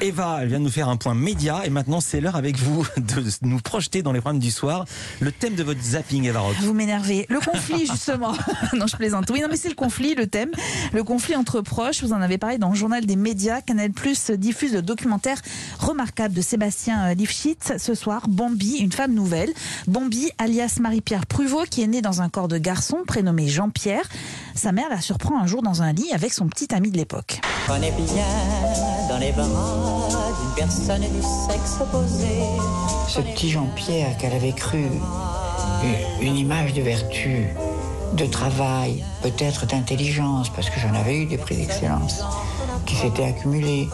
Eva, elle vient de nous faire un point média et maintenant c'est l'heure avec vous de nous projeter dans les programmes du soir. Le thème de votre zapping, Eva Rock. Vous m'énervez. Le conflit, justement. non, je plaisante. Oui, non, mais c'est le conflit, le thème. Le conflit entre proches. Vous en avez parlé dans le journal des médias. Canal Plus diffuse le documentaire remarquable de Sébastien Lifshitz ce soir. Bambi, une femme nouvelle. Bambi, alias Marie-Pierre Pruvot, qui est née dans un corps de garçon prénommé Jean-Pierre. Sa mère la surprend un jour dans un lit avec son petit ami de l'époque. On est bien dans les bras d'une personne du sexe opposé. Ce petit Jean-Pierre qu'elle avait cru une image de vertu, de travail, peut-être d'intelligence, parce que j'en avais eu des prix d'excellence, qui s'étaient accumulés.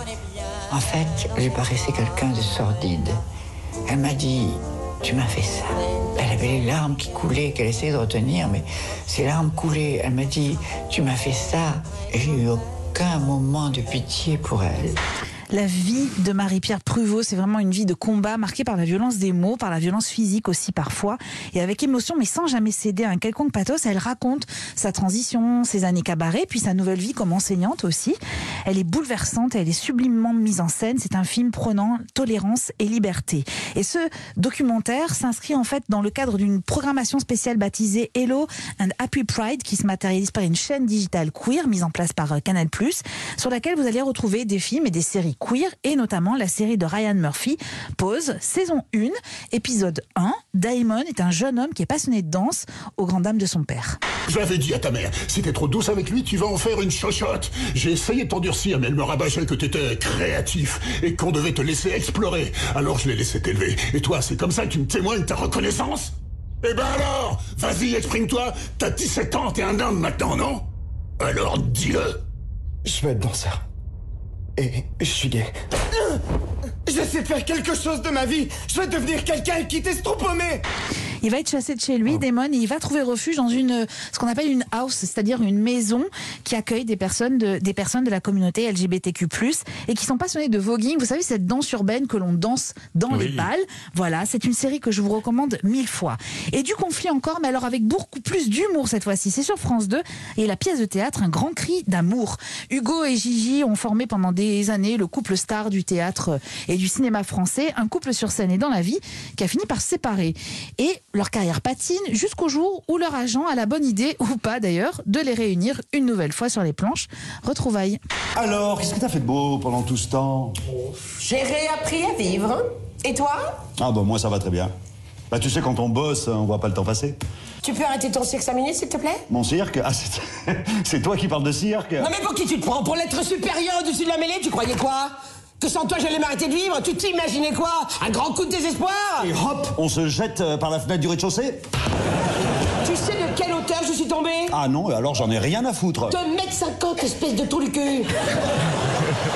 En fait, lui paraissait quelqu'un de sordide. Elle m'a dit, tu m'as fait ça. Elle avait les larmes qui coulaient, qu'elle essayait de retenir, mais ces larmes coulaient. Elle m'a dit, tu m'as fait ça. Et j'ai eu aucun moment de pitié pour elle. La vie de Marie-Pierre Pruvot, c'est vraiment une vie de combat marquée par la violence des mots, par la violence physique aussi parfois, et avec émotion, mais sans jamais céder à un quelconque pathos. Elle raconte sa transition, ses années cabaret, puis sa nouvelle vie comme enseignante aussi. Elle est bouleversante, elle est sublimement mise en scène. C'est un film prenant tolérance et liberté. Et ce documentaire s'inscrit en fait dans le cadre d'une programmation spéciale baptisée Hello and Happy Pride, qui se matérialise par une chaîne digitale queer mise en place par Canal+, sur laquelle vous allez retrouver des films et des séries queer et notamment la série de Ryan Murphy, Pause, saison 1, épisode 1. Damon est un jeune homme qui est passionné de danse aux grandes dames de son père. J'avais dit à ta mère, si t'es trop douce avec lui, tu vas en faire une chochotte. J'ai essayé de t'endurcir, mais elle me rabâchait que t'étais créatif et qu'on devait te laisser explorer. Alors je l'ai laissé t'élever. Et toi, c'est comme ça que tu me témoignes ta reconnaissance? Eh ben alors, vas-y, exprime-toi. T'as 17 ans, t'es un homme maintenant, non? Alors dis-le. Je veux être danseur. Et je suis gay. J'essaie de faire quelque chose de ma vie. Je veux devenir quelqu'un et quitter ce trou paumé. Il va être chassé de chez lui, Damon, et il va trouver refuge dans une, ce qu'on appelle une house, c'est-à-dire une maison qui accueille des personnes de, des personnes de la communauté LGBTQ+, et qui sont passionnées de voguing. Vous savez, cette danse urbaine que l'on danse dans les balles. Voilà, c'est une série que je vous recommande mille fois. Et du conflit encore, mais alors avec beaucoup plus d'humour cette fois-ci. C'est sur France 2, et la pièce de théâtre, un grand cri d'amour. Hugo et Gigi ont formé pendant des années le couple star du théâtre et du cinéma français, un couple sur scène et dans la vie, qui a fini par se séparer. Et leur carrière patine jusqu'au jour où leur agent a la bonne idée, ou pas d'ailleurs, de les réunir une nouvelle fois sur les planches. Retrouvailles. Alors, qu'est-ce que t'as fait de beau pendant tout ce temps? J'ai réappris à vivre. Et toi? Ah bah moi ça va très bien. Bah tu sais quand on bosse, on voit pas le temps passer. Tu peux arrêter ton cirque 5 minutes, s'il te plaît? Mon cirque? Ah c'est- c'est toi qui parles de cirque Non mais pour qui tu te prends? Pour l'être supérieur au-dessus de la mêlée, tu croyais quoi? Que sans toi j'allais m'arrêter de vivre. Tu t'imaginais quoi? Un grand coup de désespoir? Et hop, on se jette euh, par la fenêtre du rez-de-chaussée Je suis tombé Ah non, alors j'en ai rien à foutre. 2m50, espèce de trou du cul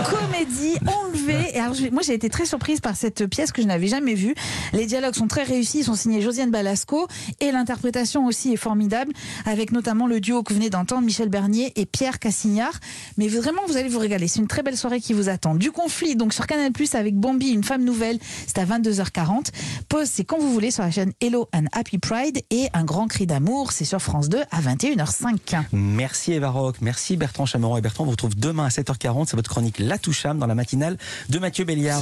comédie enlevée. Et alors, moi, j'ai été très surprise par cette pièce que je n'avais jamais vue. Les dialogues sont très réussis, ils sont signés Josiane Balasco et l'interprétation aussi est formidable, avec notamment le duo que vous venez d'entendre, Michel Bernier et Pierre Cassignard. Mais vraiment, vous allez vous régaler. C'est une très belle soirée qui vous attend. Du conflit, donc sur Canal Plus avec Bambi, une femme nouvelle, c'est à 22h40. Pause, c'est quand vous voulez sur la chaîne Hello and Happy Pride et un grand cri d'amour, c'est sur France 2 à 21h05. Merci Eva Rock, merci Bertrand Chameron et Bertrand. On vous retrouve demain à 7h40. C'est votre chronique La Toucham dans la matinale de Mathieu Béliard.